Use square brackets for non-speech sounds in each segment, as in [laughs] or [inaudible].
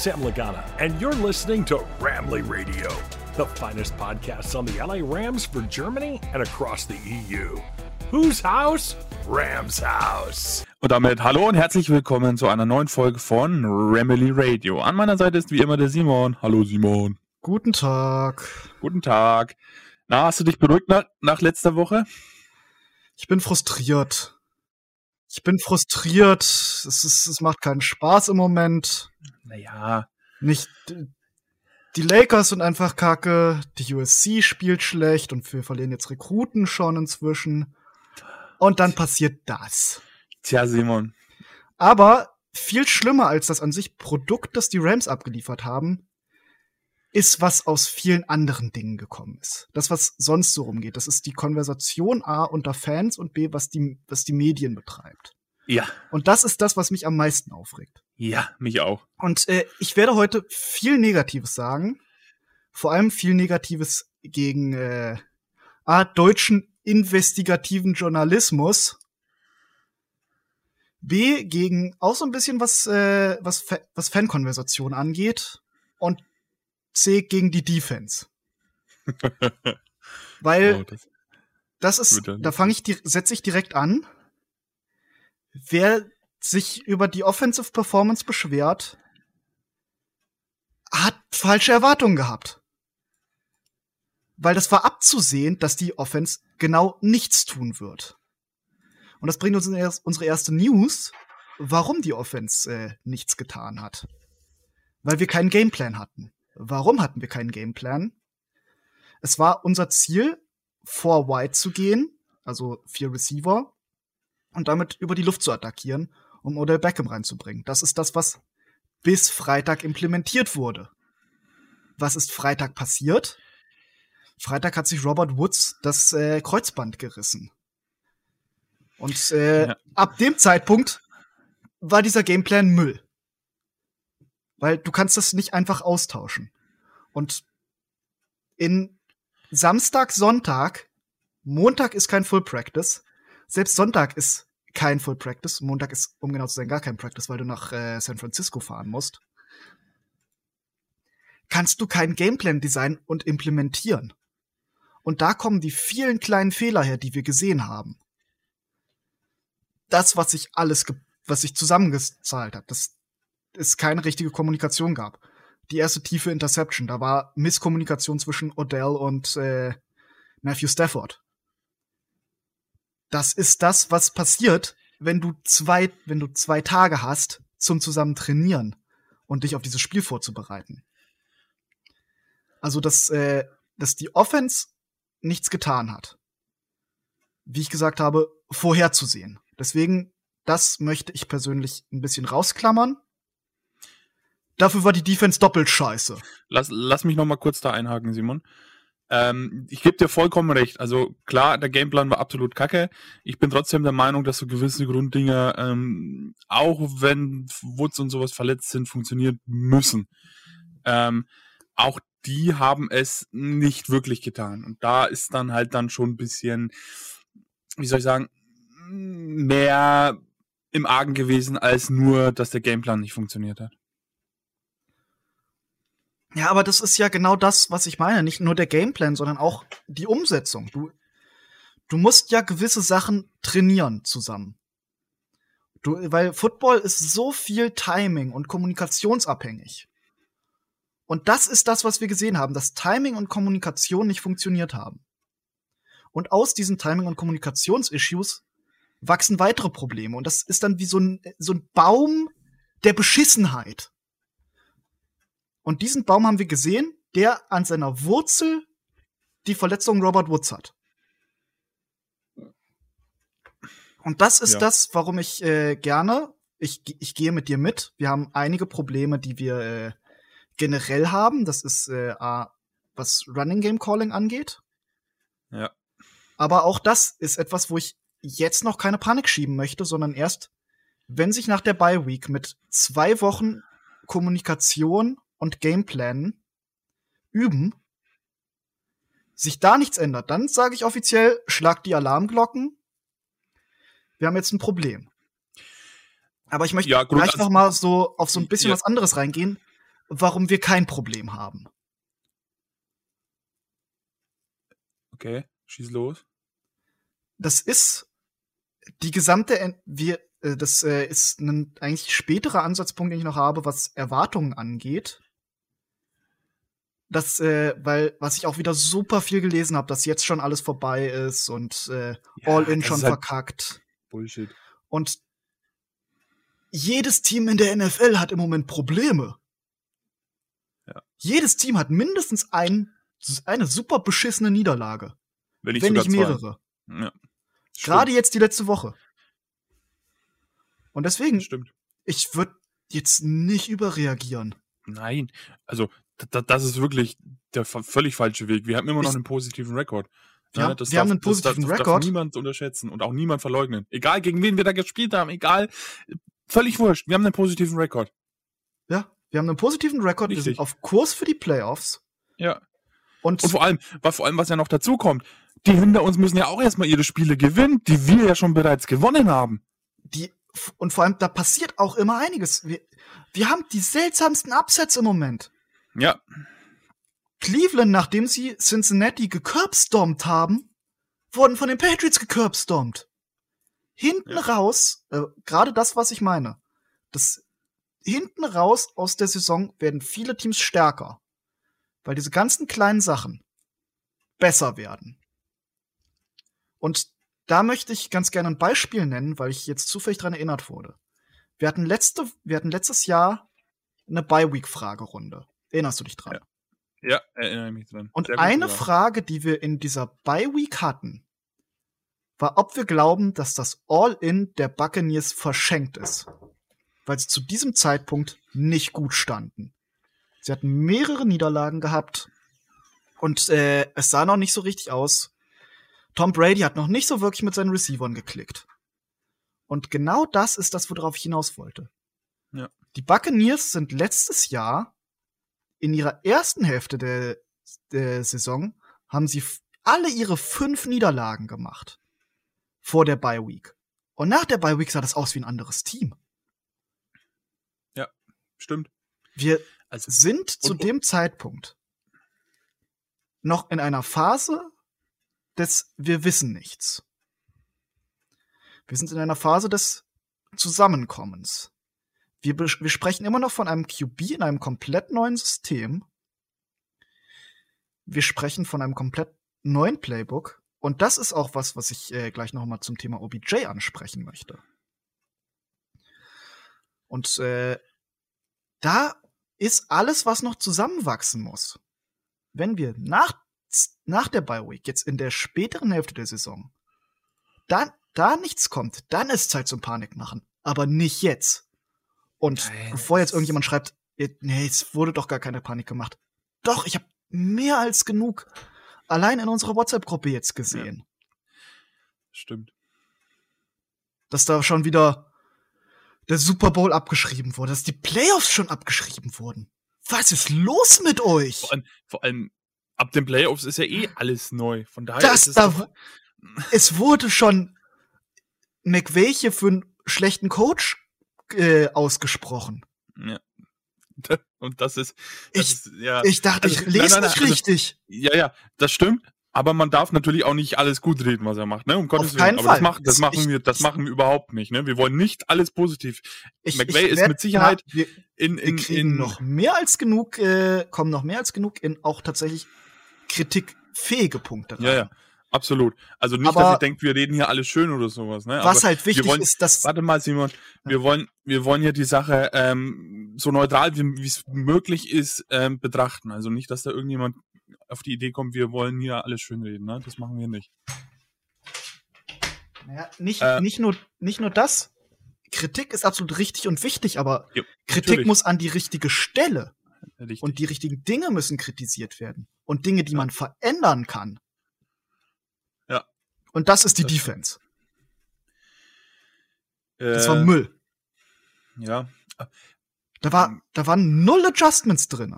Sam Lagana, and you're listening to Ramley Radio, the finest podcast on the LA Rams for Germany and across the EU. Whose house? Rams House. Und damit hallo und herzlich willkommen zu einer neuen Folge von Ramley Radio. An meiner Seite ist wie immer der Simon. Hallo Simon. Guten Tag. Guten Tag. Na, hast du dich beruhigt nach, nach letzter Woche? Ich bin frustriert. Ich bin frustriert. Es, ist, es macht keinen Spaß im Moment. Naja. Nicht. Die Lakers sind einfach kacke. Die USC spielt schlecht und wir verlieren jetzt Rekruten schon inzwischen. Und dann passiert das. Tja, Simon. Aber viel schlimmer als das an sich Produkt, das die Rams abgeliefert haben, ist, was aus vielen anderen Dingen gekommen ist. Das, was sonst so rumgeht. Das ist die Konversation A unter Fans und B, was die, was die Medien betreibt. Ja. Und das ist das, was mich am meisten aufregt. Ja, mich auch. Und äh, ich werde heute viel Negatives sagen. Vor allem viel Negatives gegen äh, A, deutschen investigativen Journalismus. B, gegen auch so ein bisschen was, äh, was, Fa was Fankonversation angeht. Und C gegen die Defense. [laughs] Weil oh, das, das, ist, da fange ich, setze ich direkt an. Wer sich über die Offensive Performance beschwert, hat falsche Erwartungen gehabt. Weil das war abzusehen, dass die Offense genau nichts tun wird. Und das bringt uns in unsere erste News, warum die Offense äh, nichts getan hat. Weil wir keinen Gameplan hatten. Warum hatten wir keinen Gameplan? Es war unser Ziel, vor Wide zu gehen, also vier Receiver, und damit über die Luft zu attackieren, um Odell Beckham reinzubringen. Das ist das, was bis Freitag implementiert wurde. Was ist Freitag passiert? Freitag hat sich Robert Woods das äh, Kreuzband gerissen. Und äh, ja. ab dem Zeitpunkt war dieser Gameplan Müll. Weil du kannst das nicht einfach austauschen. Und in Samstag, Sonntag, Montag ist kein Full Practice. Selbst Sonntag ist kein Full Practice. Montag ist, um genau zu sein, gar kein Practice, weil du nach äh, San Francisco fahren musst. Kannst du keinen Gameplan designen und implementieren. Und da kommen die vielen kleinen Fehler her, die wir gesehen haben. Das, was sich alles, was sich zusammengezahlt hat, das es keine richtige Kommunikation gab. Die erste tiefe Interception, da war Misskommunikation zwischen Odell und äh, Matthew Stafford. Das ist das, was passiert, wenn du zwei, wenn du zwei Tage hast zum zusammen trainieren und dich auf dieses Spiel vorzubereiten. Also, dass, äh, dass die Offense nichts getan hat. Wie ich gesagt habe, vorherzusehen. Deswegen, das möchte ich persönlich ein bisschen rausklammern. Dafür war die Defense doppelt scheiße. Lass, lass mich noch mal kurz da einhaken, Simon. Ähm, ich gebe dir vollkommen recht. Also klar, der Gameplan war absolut kacke. Ich bin trotzdem der Meinung, dass so gewisse Grunddinge, ähm, auch wenn Woods und sowas verletzt sind, funktionieren müssen. Ähm, auch die haben es nicht wirklich getan. Und da ist dann halt dann schon ein bisschen, wie soll ich sagen, mehr im Argen gewesen, als nur, dass der Gameplan nicht funktioniert hat. Ja, aber das ist ja genau das, was ich meine. Nicht nur der Gameplan, sondern auch die Umsetzung. Du, du musst ja gewisse Sachen trainieren zusammen. Du, weil Football ist so viel Timing und kommunikationsabhängig. Und das ist das, was wir gesehen haben, dass Timing und Kommunikation nicht funktioniert haben. Und aus diesen Timing- und Kommunikationsissues wachsen weitere Probleme. Und das ist dann wie so ein, so ein Baum der Beschissenheit. Und diesen Baum haben wir gesehen, der an seiner Wurzel die Verletzung Robert Woods hat. Und das ist ja. das, warum ich äh, gerne, ich, ich gehe mit dir mit. Wir haben einige Probleme, die wir äh, generell haben. Das ist äh, was Running Game Calling angeht. Ja. Aber auch das ist etwas, wo ich jetzt noch keine Panik schieben möchte, sondern erst, wenn sich nach der Bye Week mit zwei Wochen Kommunikation und Gameplan üben, sich da nichts ändert, dann sage ich offiziell, schlag die Alarmglocken. Wir haben jetzt ein Problem. Aber ich möchte ja, gleich noch mal so auf so ein bisschen ja. was anderes reingehen. warum wir kein Problem haben. Okay, schieß los. Das ist die gesamte, wir, äh, das äh, ist ein eigentlich späterer Ansatzpunkt, den ich noch habe, was Erwartungen angeht. Das, äh, weil, was ich auch wieder super viel gelesen habe, dass jetzt schon alles vorbei ist und äh, Ja, All-In schon halt verkackt. Bullshit. Und jedes Team in der NFL hat im Moment Probleme. Ja. Jedes Team hat mindestens ein, eine super beschissene Niederlage. Wenn nicht wenn zwei. mehrere. Ja. Gerade jetzt die letzte Woche. Und deswegen, Stimmt. ich würde jetzt nicht überreagieren. Nein, also da, das ist wirklich der völlig falsche Weg. Wir haben immer noch einen positiven Rekord. Wir haben- wir haben einen positiven das, das Rekord. darf niemand unterschätzen und auch niemand verleugnen. Egal gegen wen wir da gespielt haben, egal, völlig wurscht. Wir haben einen positiven Rekord. Ja, wir haben einen positiven Rekord, wir sind auf Kurs für die Playoffs. Ja. Und, Und vor allem, was vor allem, was ja noch dazu kommt, die hinter uns müssen ja auch erstmal ihre Spiele gewinnen, die wir ja schon bereits gewonnen haben. die, und vor allem, da passiert auch immer einiges. Wir, wir haben die seltsamsten Upsets im Moment. Ja, Cleveland, nachdem sie Cincinnati gecurbstompt haben, wurden von den Patriots gecurbstompt. Hinten Ja. raus, äh, gerade das, was ich meine, das hinten raus aus der Saison werden viele Teams stärker, weil diese ganzen kleinen Sachen besser werden. Und da möchte ich ganz gerne ein Beispiel nennen, weil ich jetzt zufällig dran erinnert wurde. Wir hatten letzte, wir hatten letztes Jahr eine Bye-Week-Fragerunde. Erinnerst du dich dran? ja, erinnere mich dran. Und eine sogar. Frage, die wir in dieser Bye-Week hatten, war, ob wir glauben, dass das All-In der Buccaneers verschenkt ist. Weil sie zu diesem Zeitpunkt nicht gut standen. Sie hatten mehrere Niederlagen gehabt und äh, es sah noch nicht so richtig aus. Tom Brady hat noch nicht so wirklich mit seinen Receivern geklickt. Und genau das ist das, worauf ich hinaus wollte. Ja. Die Buccaneers sind letztes Jahr in ihrer ersten Hälfte der, der Saison haben sie alle ihre fünf Niederlagen gemacht. Vor der Bye Week. Und nach der Bye Week sah das aus wie ein anderes Team. Stimmt. Wir Also, sind zu und- dem Zeitpunkt noch in einer Phase des Wir wissen nichts. Wir sind in einer Phase des Zusammenkommens. Wir, wir sprechen immer noch von einem QB in einem komplett neuen System. Wir sprechen von einem komplett neuen Playbook. Und das ist auch was, was ich äh, gleich noch mal zum Thema OBJ ansprechen möchte. Und äh, da ist alles, was noch zusammenwachsen muss. Wenn wir nach, nach der Bye Week, jetzt in der späteren Hälfte der Saison, dann, da nichts kommt, dann ist Zeit zum Panik machen. Aber nicht jetzt. Und Nein, bevor jetzt irgendjemand schreibt, "Eh, nee, es wurde doch gar keine Panik gemacht. Doch, ich habe mehr als genug allein in unserer WhatsApp-Gruppe jetzt gesehen, stimmt. dass da schon wieder der Super Bowl abgeschrieben wurde, dass die Playoffs schon abgeschrieben wurden. Was ist los mit euch? Vor allem, vor allem ab den Playoffs ist ja eh alles neu. Von daher Das ist es da, es wurde schon hier für einen schlechten Coach äh, ausgesprochen. ja. [laughs] Und das ist, das Ich- ist ja, Ich dachte, Also, ich lese nein, nein, nicht also- richtig. ja, ja, das stimmt. Aber man darf natürlich auch nicht alles gut reden, was er macht, ne? Um Gottes keinen Willen. Aber Fall. das, macht, das Ich- machen wir, das ich- machen wir überhaupt nicht, ne? Wir wollen nicht alles positiv. Ich, McVay ich ist mit Sicherheit na, wir, In, wir in, kriegen in, noch mehr als genug, äh, kommen noch mehr als genug in auch tatsächlich kritikfähige Punkte rein. Ja, ja, absolut. Also nicht, Aber- dass ihr denkt, wir reden hier alles schön oder sowas, ne? Was Aber halt wichtig wollen- ist, dass Warte mal, Simon. Wir wollen, wir wollen hier die Sache ähm, so neutral wie es möglich ist ähm, betrachten. Also nicht, dass da irgendjemand auf die Idee kommt, wir wollen hier alles schön reden. Ne? Das machen wir nicht. Naja, nicht, Äh, nicht, nur, nicht nur das. Kritik ist absolut richtig und wichtig, aber Ja, Kritik natürlich. muss an die richtige Stelle Richtig. und die richtigen Dinge müssen kritisiert werden. Und Dinge, die Ja. man verändern kann. Und das ist die Das- Defense. Das äh, war Müll. Ja. Da, war, da waren null Adjustments drin.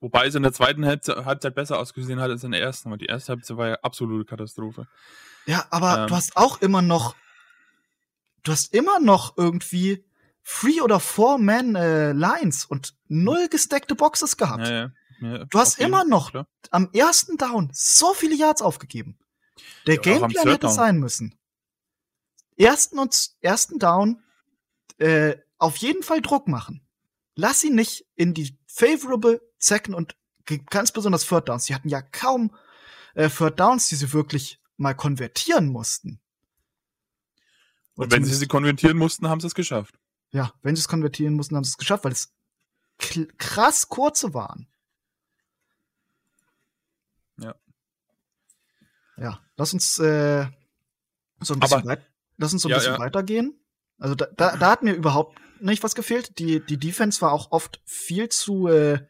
Wobei es in der zweiten Halbzeit, besser ausgesehen hat als in der ersten. Aber die erste Halbzeit war ja absolute Katastrophe. Ja, aber Ähm. du hast auch immer noch, du hast immer noch irgendwie Three- oder Four-Man-Lines äh, und null gesteckte Boxes gehabt. Ja, ja. Ja, Du hast immer noch klar. am ersten Down so viele Yards aufgegeben. Der Ja, Gameplan hätte Down. sein müssen. Ersten und ersten Down äh, auf jeden Fall Druck machen. Lass ihn nicht in die favorable Second und ganz besonders Third Downs. Sie hatten ja kaum äh, Third Downs, die sie wirklich mal konvertieren mussten. Und Oder wenn sie sie konvertieren mussten, haben sie es geschafft. ja, wenn sie es konvertieren mussten, haben sie es geschafft, weil es krass kurze waren. Ja. Ja, lass uns äh, so ein bisschen, Aber- weit, lass uns so ein Ja, bisschen ja. weitergehen. Also da, da, da hat mir überhaupt nicht was gefehlt. Die, die Defense war auch oft viel zu, äh,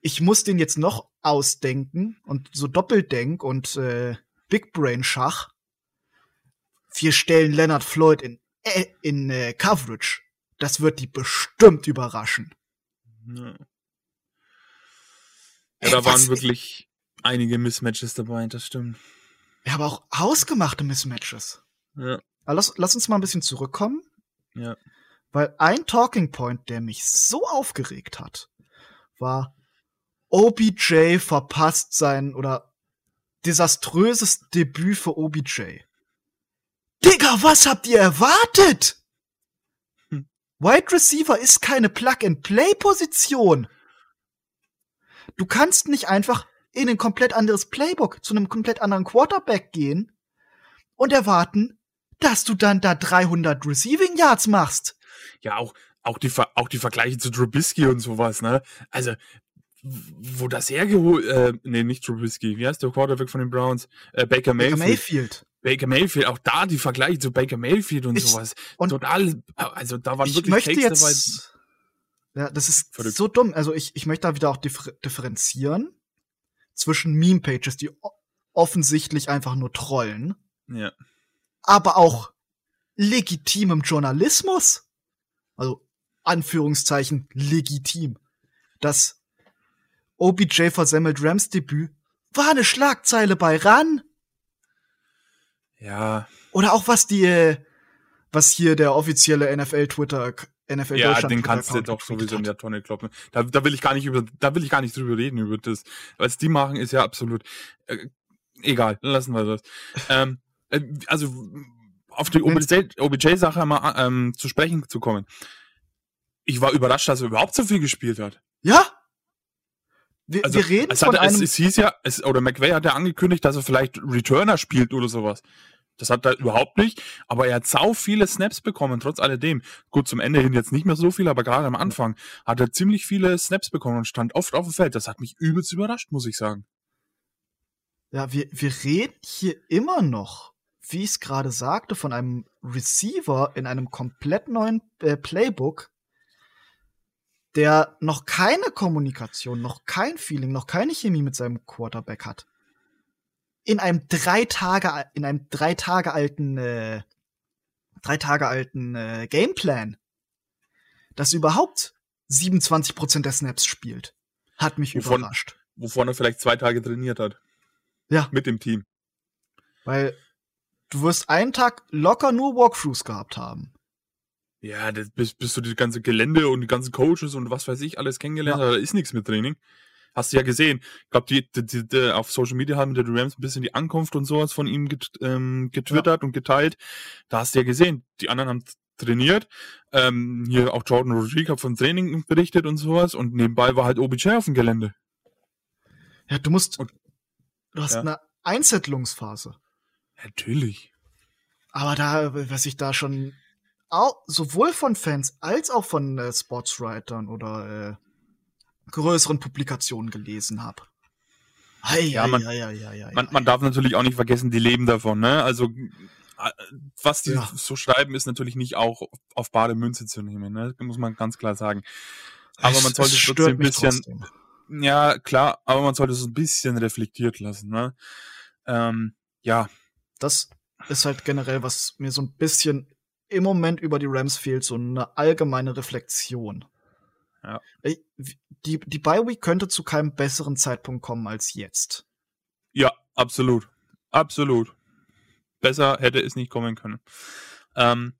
ich muss den jetzt noch ausdenken und so Doppeldenk und äh, Big Brain Schach. Wir stellen Leonard Floyd in, äh, in äh, Coverage. Das wird die bestimmt überraschen. Ja, ja da waren wirklich einige Mismatches dabei, das stimmt. Ja, aber auch ausgemachte Mismatches. Ja. Aber lass, lass uns mal ein bisschen zurückkommen. Ja. Weil ein Talking Point, der mich so aufgeregt hat, war OBJ verpasst sein oder desaströses Debüt für OBJ. Digga, was habt ihr erwartet? Hm. Wide Receiver ist keine Plug-and-Play-Position. Du kannst nicht einfach in ein komplett anderes Playbook zu einem komplett anderen Quarterback gehen und erwarten, dass du dann da 300 Receiving Yards machst. Ja, auch, auch, die, Ver- auch die Vergleiche zu Trubisky und sowas, ne? Also, wo das hergeholt, äh, nee, nicht Trubisky, wie heißt der Quarterback von den Browns? Äh, Baker Baker Mayfield. Mayfield. Baker Mayfield, auch da die Vergleiche zu Baker Mayfield und Ich- sowas. und- Total, also da waren Ich wirklich möchte Takes dabei. jetzt. Ja, das ist Verrückt. so dumm. Also ich, ich möchte da wieder auch differ differenzieren zwischen Meme-Pages, die offensichtlich einfach nur trollen, Ja. aber auch legitimem Journalismus. Also Anführungszeichen legitim. Das OBJ versemmelt Rams Debüt war eine Schlagzeile bei RAN. Ja, Oder auch was die, äh, was hier der offizielle NFL Twitter, NFL ja, Deutschland den kannst du doch sowieso in der Tonne kloppen. Da, da will ich gar nicht über, da will ich gar nicht drüber reden über das. Was die machen, ist ja absolut äh, egal. Lassen wir das. ähm, äh, also auf die OBJ-Sache mal ähm, zu sprechen zu kommen. Ich war überrascht, dass er überhaupt so viel gespielt hat. Ja? Wir, Also, wir reden es, von hat, es, einem. es hieß ja, es, oder McVay hat ja angekündigt, dass er vielleicht Returner spielt oder sowas. Das hat er überhaupt nicht, aber er hat sau viele Snaps bekommen, trotz alledem. Gut, zum Ende hin jetzt nicht mehr so viel, aber gerade am Anfang hat er ziemlich viele Snaps bekommen und stand oft auf dem Feld. Das hat mich übelst überrascht, muss ich sagen. ja, wir, wir reden hier immer noch, wie ich es gerade sagte, von einem Receiver in einem komplett neuen äh, Playbook, der noch keine Kommunikation, noch kein Feeling, noch keine Chemie mit seinem Quarterback hat. In einem drei Tage, in einem drei Tage alten, äh, drei Tage alten äh, Gameplan, das überhaupt 27% der Snaps spielt, hat mich Wovon- überrascht. Wovon er vielleicht zwei Tage trainiert hat. Ja. Mit dem Team. Weil du wirst einen Tag locker nur Walkthroughs gehabt haben. Ja, das, bis, bis du die ganze Gelände und die ganzen Coaches und was weiß ich alles kennengelernt Ja. hast, da ist nichts mit Training. Hast du ja gesehen. Ich glaube, die, die, die, auf Social Media haben die Rams ein bisschen die Ankunft und sowas von ihm get, ähm, getwittert und geteilt. Da hast du ja gesehen, die anderen haben trainiert. Ähm, hier auch Jordan Rodriguez hat von Training berichtet und sowas. Und nebenbei war halt OBJ auf dem Gelände. Ja, du musst. Und- du hast ja. eine Einzettlungsphase. Natürlich. Aber da, was ich da schon au sowohl von Fans als auch von äh, Sportswritern oder äh, größeren Publikationen gelesen habe. Hei, Ja, man- hei, hei, hei, Man, man darf natürlich auch nicht vergessen, die leben davon, ne? Also, äh, was die Ja. so schreiben, ist natürlich nicht auch auf bare Münze zu nehmen, ne? Das muss man ganz klar sagen. Aber Es- man sollte es trotzdem ein bisschen, trotzdem. ja, klar, aber man sollte es ein bisschen reflektiert lassen, ne? Ähm, ja, das ist halt generell, was mir so ein bisschen im Moment über die Rams fehlt, so eine allgemeine Reflexion. Ja. Ich- Die, die Bye Week könnte zu keinem besseren Zeitpunkt kommen als jetzt. ja, absolut. Absolut. Besser hätte es nicht kommen können. Ähm,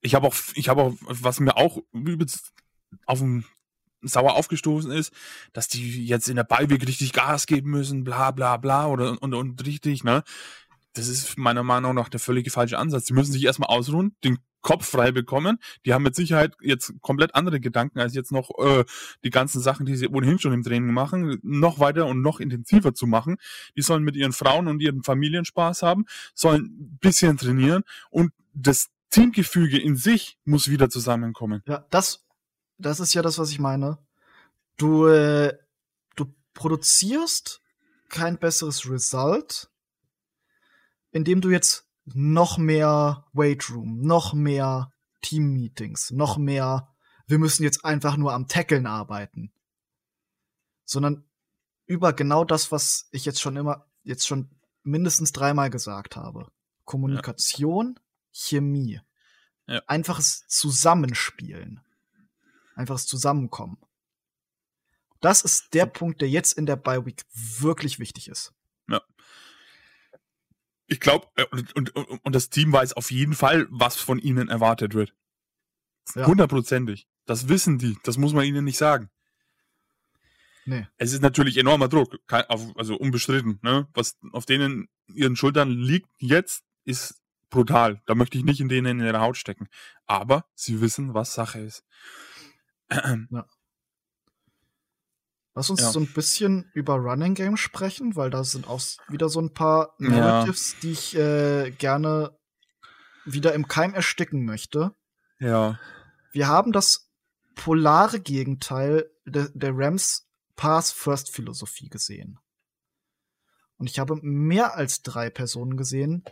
ich habe auch, ich habe auch, was mir auch übelst auf dem sauer aufgestoßen ist, dass die jetzt in der Beiweg richtig Gas geben müssen, bla bla bla oder und, und richtig, ne? Das ist meiner Meinung nach der völlige falsche Ansatz. Die müssen sich erstmal ausruhen, den Kopf frei bekommen. Die haben mit Sicherheit jetzt komplett andere Gedanken als jetzt noch äh, die ganzen Sachen, die sie ohnehin schon im Training machen, noch weiter und noch intensiver zu machen. Die sollen mit ihren Frauen und ihren Familien Spaß haben, sollen ein bisschen trainieren und das Teamgefüge in sich muss wieder zusammenkommen. Ja, das, das ist ja das, was ich meine. Du, äh, du produzierst kein besseres Result, indem du jetzt noch mehr Weightroom, noch mehr Team-Meetings, noch mehr, wir müssen jetzt einfach nur am Tackeln arbeiten. Sondern über genau das, was ich jetzt schon immer, jetzt schon mindestens dreimal gesagt habe. Kommunikation, ja. Chemie. Ja. Einfaches Zusammenspielen. Einfaches Zusammenkommen. Das ist der Punkt, der jetzt in der Bye Week wirklich wichtig ist. Ja. Ich glaube, äh, und, und, und das Team weiß auf jeden Fall, was von ihnen erwartet wird. Hundertprozentig. Ja. Das wissen die. Das muss man ihnen nicht sagen. Nee. Es ist natürlich enormer Druck, also unbestritten. Ne? Was auf denen ihren Schultern liegt jetzt, ist brutal. Da möchte ich nicht in denen in ihre Haut stecken. Aber sie wissen, was Sache ist. Ja. Lass uns ja. so ein bisschen über Running Game sprechen, weil da sind auch wieder so ein paar Narratives, ja. die ich äh, gerne wieder im Keim ersticken möchte. Ja. Wir haben das polare Gegenteil de der Rams Pass-First-Philosophie gesehen. Und ich habe mehr als drei Personen gesehen,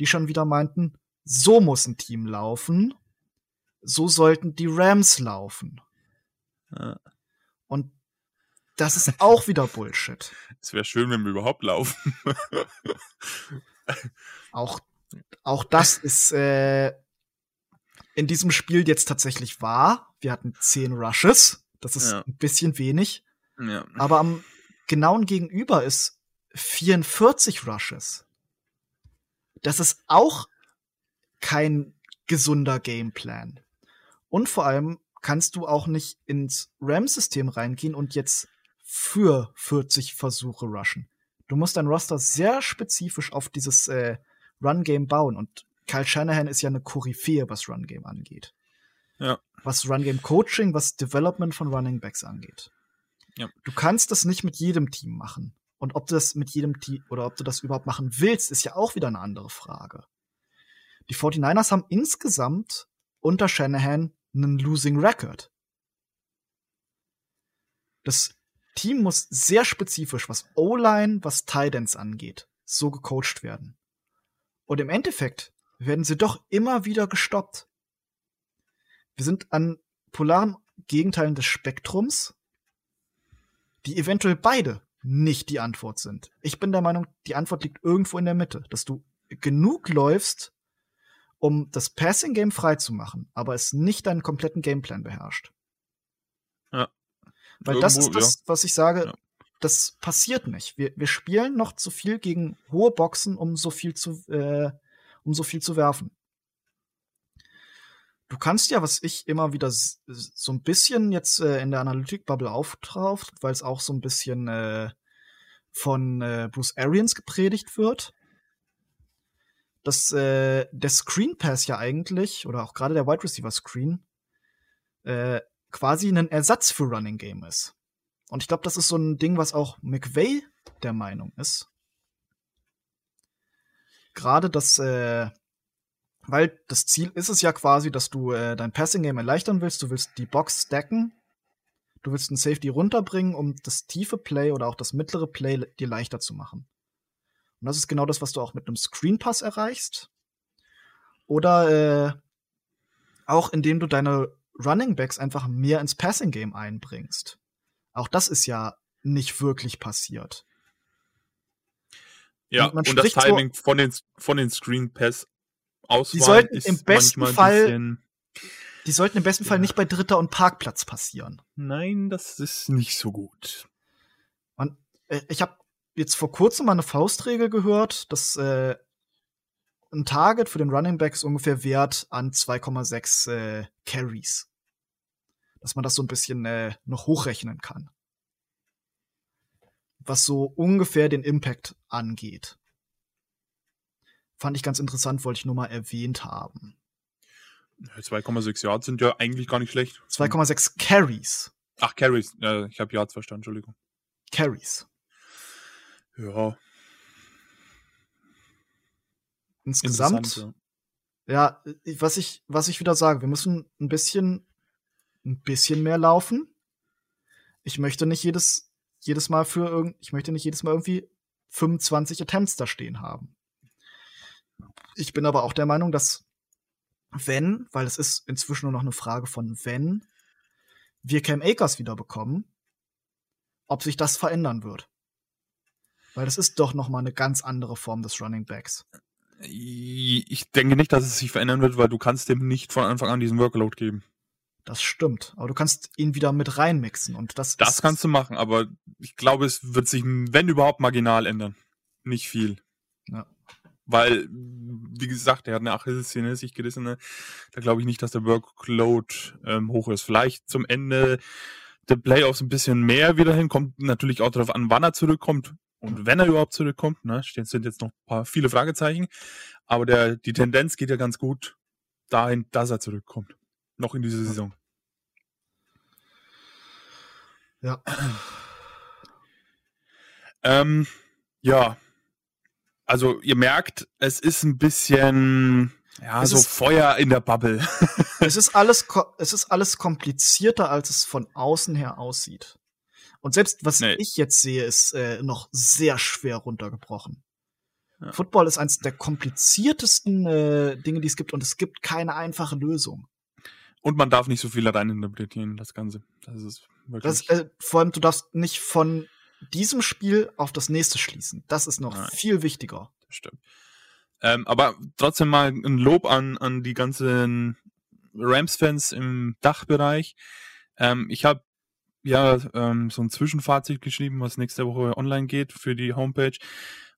die schon wieder meinten, so muss ein Team laufen, so sollten die Rams laufen. Ja. Und das ist auch wieder Bullshit. Es wäre schön, wenn wir überhaupt laufen. [laughs] auch, auch das ist äh, in diesem Spiel jetzt tatsächlich wahr. Wir hatten zehn Rushes. Das ist ja. ein bisschen wenig. Ja. Aber am genauen Gegenüber ist 44 Rushes. Das ist auch kein gesunder Gameplan. Und vor allem kannst du auch nicht ins RAM-System reingehen und jetzt für 40 Versuche rushen. Du musst dein Roster sehr spezifisch auf dieses äh, Run-Game bauen und Kyle Shanahan ist ja eine Koryphäe, was Run-Game angeht. Ja. Was Run-Game-Coaching, was Development von Running Backs angeht. Ja. Du kannst das nicht mit jedem Team machen. Und ob du das mit jedem Team oder ob du das überhaupt machen willst, ist ja auch wieder eine andere Frage. Die 49ers haben insgesamt unter Shanahan einen Losing Record. Das Team muss sehr spezifisch, was O-Line, was Tidance angeht, so gecoacht werden. Und im Endeffekt werden sie doch immer wieder gestoppt. Wir sind an polaren Gegenteilen des Spektrums, die eventuell beide nicht die Antwort sind. Ich bin der Meinung, die Antwort liegt irgendwo in der Mitte, dass du genug läufst, um das Passing Game freizumachen, aber es nicht deinen kompletten Gameplan beherrscht. Weil Irgendwo, das ist das, ja. was ich sage, ja. das passiert nicht. Wir, wir spielen noch zu viel gegen hohe Boxen, um so viel zu, äh, um so viel zu werfen. Du kannst ja, was ich immer wieder so ein bisschen jetzt äh, in der Analytik-Bubble auftaucht, weil es auch so ein bisschen äh, von äh, Bruce Arians gepredigt wird, dass äh, der Screen Pass ja eigentlich, oder auch gerade der Wide Receiver Screen, äh, quasi ein Ersatz für Running Game ist. Und ich glaube, das ist so ein Ding, was auch McVay der Meinung ist. Gerade das, äh, weil das Ziel ist es ja quasi, dass du äh, dein Passing Game erleichtern willst. Du willst die Box stacken. Du willst einen Safety runterbringen, um das tiefe Play oder auch das mittlere Play dir leichter zu machen. Und das ist genau das, was du auch mit einem Screen Pass erreichst. Oder äh, auch indem du deine Running Backs einfach mehr ins Passing Game einbringst. Auch das ist ja nicht wirklich passiert. Ja, und, und das Timing so, von den, von den Screen Pass aus die sollten im besten Fall die sollten im besten ja. Fall nicht bei Dritter und Parkplatz passieren. Nein, das ist nicht so gut. Und äh, ich habe jetzt vor kurzem mal eine Faustregel gehört, dass äh, ein Target für den Running Back ist ungefähr wert an 2,6 äh, Carries. Dass man das so ein bisschen äh, noch hochrechnen kann. Was so ungefähr den Impact angeht. Fand ich ganz interessant, wollte ich nur mal erwähnt haben. 2,6 Yards sind ja eigentlich gar nicht schlecht. 2,6 Carries. Ach, Carries. Äh, ich habe Yards verstanden, Entschuldigung. Carries. Ja. Insgesamt. Ja. ja, was ich, was ich wieder sage, wir müssen ein bisschen, ein bisschen mehr laufen. Ich möchte nicht jedes, jedes Mal für irgend, ich möchte nicht jedes Mal irgendwie 25 Attempts da stehen haben. Ich bin aber auch der Meinung, dass wenn, weil es ist inzwischen nur noch eine Frage von wenn, wir Cam Akers wieder bekommen, ob sich das verändern wird. Weil das ist doch noch mal eine ganz andere Form des Running Backs. Ich denke nicht, dass es sich verändern wird, weil du kannst dem nicht von Anfang an diesen Workload geben. Das stimmt. Aber du kannst ihn wieder mit reinmixen und das. Das kannst du machen, aber ich glaube, es wird sich, wenn überhaupt, marginal ändern. Nicht viel. Ja. Weil, wie gesagt, er hat eine Achillessehne sich gerissene. Da glaube ich nicht, dass der Workload ähm, hoch ist. Vielleicht zum Ende der Playoffs ein bisschen mehr wieder hin. Kommt natürlich auch darauf an, wann er zurückkommt und wenn er überhaupt zurückkommt. Ne? sind jetzt noch ein paar viele Fragezeichen. Aber der, die Tendenz geht ja ganz gut dahin, dass er zurückkommt. Noch in dieser Saison. Ja. Ähm, ja, also ihr merkt, es ist ein bisschen ja, es so ist, Feuer in der Bubble. [laughs] es ist alles es ist alles komplizierter, als es von außen her aussieht. Und selbst was nee. ich jetzt sehe, ist äh, noch sehr schwer runtergebrochen. Ja. Football ist eines der kompliziertesten äh, Dinge, die es gibt, und es gibt keine einfache Lösung. Und man darf nicht so viel da rein interpretieren, das Ganze. Das ist wirklich. Das, äh, vor allem, du darfst nicht von diesem Spiel auf das nächste schließen. Das ist noch Nein. viel wichtiger. Das stimmt. Ähm, aber trotzdem mal ein Lob an, an die ganzen Rams-Fans im Dachbereich. Ähm, ich habe ja ähm, so ein Zwischenfazit geschrieben, was nächste Woche online geht für die Homepage.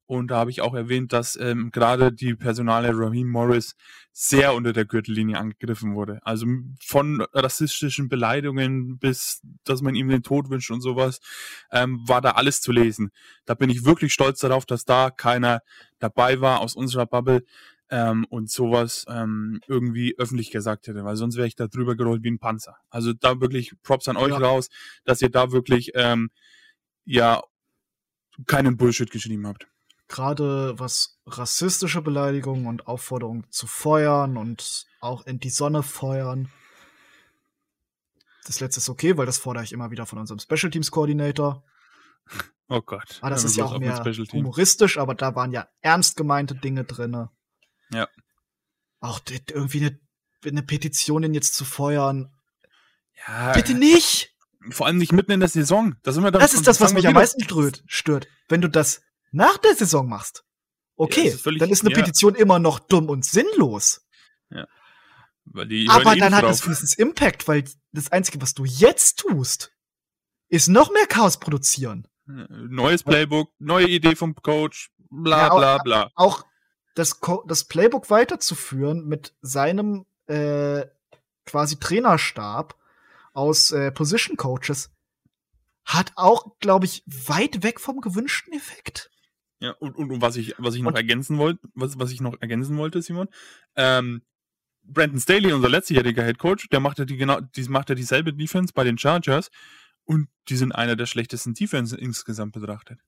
Und da habe ich auch erwähnt, dass ähm, gerade die Personale Raheem Morris sehr unter der Gürtellinie angegriffen wurde. Also von rassistischen Beleidigungen bis, dass man ihm den Tod wünscht und sowas, ähm, war da alles zu lesen. Da bin ich wirklich stolz darauf, dass da keiner dabei war aus unserer Bubble ähm, und sowas ähm, irgendwie öffentlich gesagt hätte, weil sonst wäre ich da drüber gerollt wie ein Panzer. Also da wirklich Props an euch ja. raus, dass ihr da wirklich ähm, ja keinen Bullshit geschrieben habt gerade was rassistische Beleidigungen und Aufforderungen zu feuern und auch in die Sonne feuern. Das letzte ist okay, weil das fordere ich immer wieder von unserem Special Teams Koordinator. [laughs] Oh Gott. Ah, das ist ja auch mehr humoristisch, aber da waren ja ernst gemeinte Dinge drin. Ja. Auch irgendwie eine, eine Petition jetzt zu feuern. Ja. Bitte nicht! Vor allem nicht mitten in der Saison. Das, das ist das, was mich am meisten stört. Wenn du das nach der Saison machst, okay, ja, völlig, dann ist eine ja. Petition immer noch dumm und sinnlos. Ja. Aber dann hat es wenigstens Impact, weil das Einzige, was du jetzt tust, ist noch mehr Chaos produzieren. Neues Playbook, neue Idee vom Coach, bla bla bla. Auch das, Co das Playbook weiterzuführen mit seinem äh, quasi Trainerstab aus äh, Position Coaches hat auch, glaube ich, weit weg vom gewünschten Effekt. Ja, und, und, und was ich, was ich noch und, ergänzen wollte, was, was ich noch ergänzen wollte, Simon, ähm, Brandon Staley, unser letztjähriger Head Coach, der macht ja die genau, die macht ja dieselbe Defense bei den Chargers und die sind einer der schlechtesten Defense insgesamt betrachtet.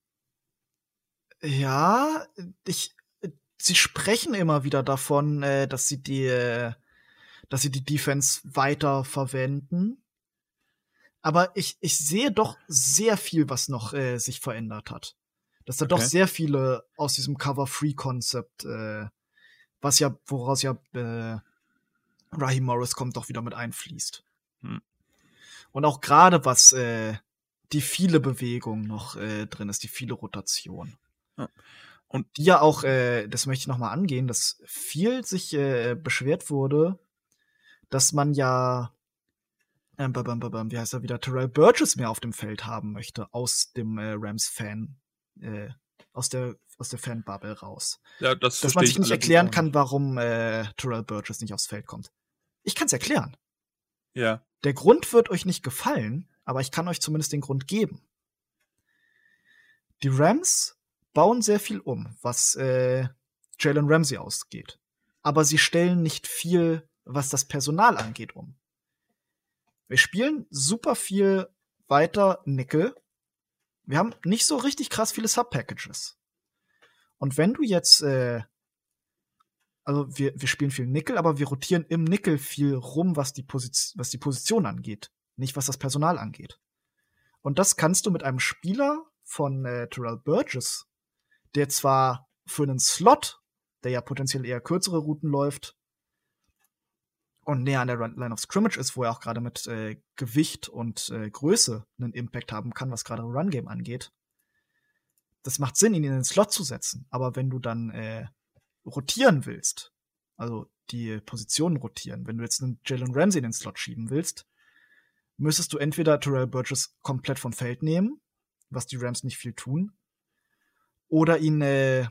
Ja, ich, sie sprechen immer wieder davon, äh, dass sie die, äh, dass sie die Defense weiter verwenden. Aber ich, ich sehe doch sehr viel, was noch äh, sich verändert hat dass da okay. doch sehr viele aus diesem Cover-Free-Konzept, äh, was ja, woraus ja äh, Raheem Morris kommt, doch wieder mit einfließt. Hm. Und auch gerade was äh, die viele Bewegung noch äh, drin ist, die viele Rotation. Ja. Und die ja auch, äh, das möchte ich noch mal angehen, dass viel sich äh, beschwert wurde, dass man ja ähm, wie heißt er wieder, Terrell Burgess mehr auf dem Feld haben möchte aus dem äh, Rams-Fan äh, aus der, aus der Fanbubble raus. Ja, das Dass man sich ich nicht erklären kann, warum äh, Terrell Burgess nicht aufs Feld kommt. Ich kann es erklären. Ja. Der Grund wird euch nicht gefallen, aber ich kann euch zumindest den Grund geben. Die Rams bauen sehr viel um, was äh, Jalen Ramsey ausgeht. Aber sie stellen nicht viel, was das Personal angeht, um. Wir spielen super viel weiter Nickel. Wir haben nicht so richtig krass viele Sub-Packages. Und wenn du jetzt, äh, also wir, wir spielen viel Nickel, aber wir rotieren im Nickel viel rum, was die, Position, was die Position angeht, nicht was das Personal angeht. Und das kannst du mit einem Spieler von äh, Terrell Burgess, der zwar für einen Slot, der ja potenziell eher kürzere Routen läuft und näher an der Line of Scrimmage ist, wo er auch gerade mit äh, Gewicht und äh, Größe einen Impact haben kann, was gerade Run Game angeht. Das macht Sinn, ihn in den Slot zu setzen. Aber wenn du dann äh, rotieren willst, also die Positionen rotieren, wenn du jetzt einen Jalen Ramsey in den Slot schieben willst, müsstest du entweder Terrell Burgess komplett vom Feld nehmen, was die Rams nicht viel tun, oder ihn äh,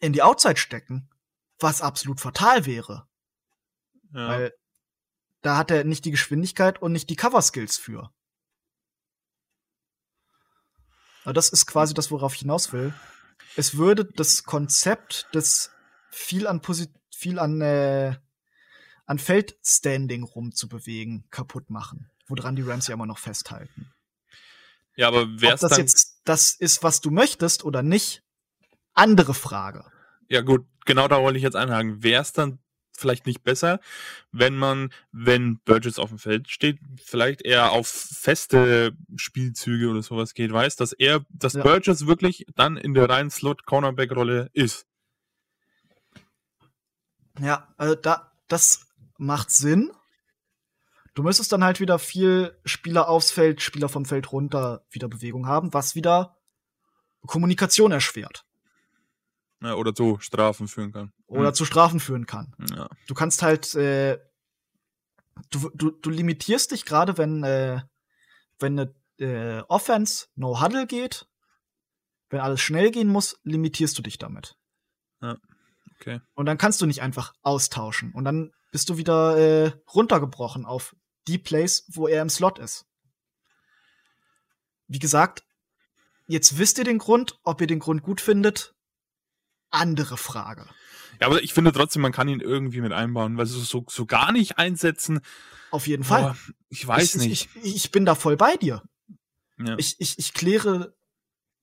in die Outside stecken, was absolut fatal wäre. Ja. Weil da hat er nicht die Geschwindigkeit und nicht die Cover-Skills für. Aber das ist quasi das, worauf ich hinaus will. Es würde das Konzept des viel an Posi viel an, äh, an Feldstanding rumzubewegen kaputt machen. Woran die Rams ja immer noch festhalten. ja, aber Ob wär's das jetzt das ist, was du möchtest oder nicht, andere Frage. Ja, gut, genau da wollte ich jetzt einhaken. Wäre es dann vielleicht nicht besser, wenn man, wenn Burgess auf dem Feld steht, vielleicht eher auf feste Spielzüge oder sowas geht, weiß, dass er, dass Ja. Burgess wirklich dann in der reinen Slot-Cornerback-Rolle ist. Ja, also da, das macht Sinn. Du müsstest dann halt wieder viel Spieler aufs Feld, Spieler vom Feld runter wieder Bewegung haben, was wieder Kommunikation erschwert Ja, oder so Strafen führen kann. oder zu Strafen führen kann. Ja. Du kannst halt, äh, du, du, du limitierst dich gerade, wenn, äh, wenn eine äh, Offense No Huddle geht, wenn alles schnell gehen muss, limitierst du dich damit. Okay. Und dann kannst du nicht einfach austauschen. Und dann bist du wieder äh, runtergebrochen auf die Place, wo er im Slot ist. Wie gesagt, jetzt wisst ihr den Grund. Ob ihr den Grund gut findet, andere Frage. Ja, aber ich finde trotzdem, man kann ihn irgendwie mit einbauen, weil so, so, so gar nicht einsetzen, Auf jeden Fall. boah, ich weiß ich, nicht. Ich, ich, bin da voll bei dir. ja. Ich, ich, ich kläre,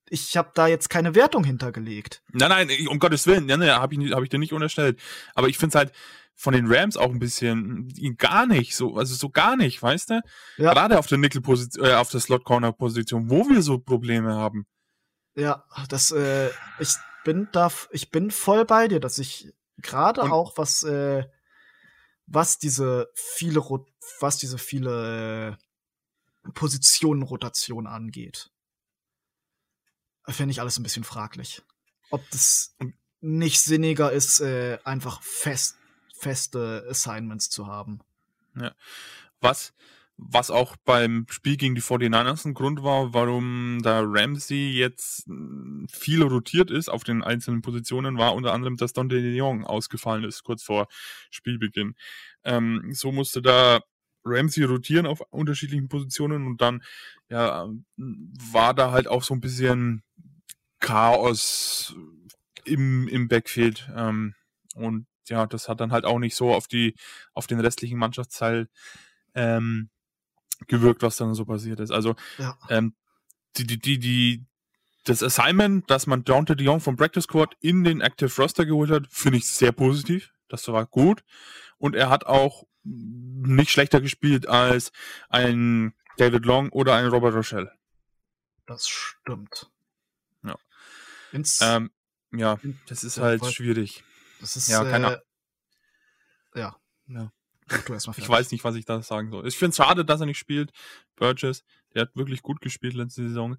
ich habe da jetzt keine Wertung hintergelegt. Nein, nein, ich- um Gottes Willen, ja, ne, habe ich, hab ich dir nicht unterstellt. Aber ich finde es halt von den Rams auch ein bisschen ihn gar nicht, so, also so gar nicht, weißt du? Ja. Gerade auf der Nickel-Position, äh, auf der Slot-Corner-Position, wo wir so Probleme haben. Ja, das, äh, ich bin da, ich bin voll bei dir, dass ich gerade auch was, äh, was diese viele, was diese viele äh, Positionenrotation angeht, finde ich alles ein bisschen fraglich. Ob das nicht sinniger ist, äh, einfach fest, feste Assignments zu haben. Was, was auch beim Spiel gegen die 49ers ein Grund war, warum da Ramsey jetzt mh, viel rotiert ist auf den einzelnen Positionen, war unter anderem, dass Dante de Jong ausgefallen ist, kurz vor Spielbeginn. Ähm, so musste da Ramsey rotieren auf unterschiedlichen Positionen und dann ja, war da halt auch so ein bisschen Chaos im, im Backfield. Ähm, und ja, das hat dann halt auch nicht so auf die, auf den restlichen Mannschaftsteil ähm, gewirkt, was dann so passiert ist. Also Ja. ähm, die, die, die, die, das Assignment, dass man Dante de Jong vom Practice Squad in den Active Roster geholt hat, finde ich sehr positiv. Das war gut. Und er hat auch nicht schlechter gespielt als ein David Long oder ein Robert Rochelle. Das stimmt. Ja. Ins, Ähm, ja, das ist halt schwierig. das ist, ja, keine äh, ja. Ja. Ich weiß nicht, was ich da sagen soll. Ich finde es schade, dass er nicht spielt. Burgess, der hat wirklich gut gespielt letzte Saison.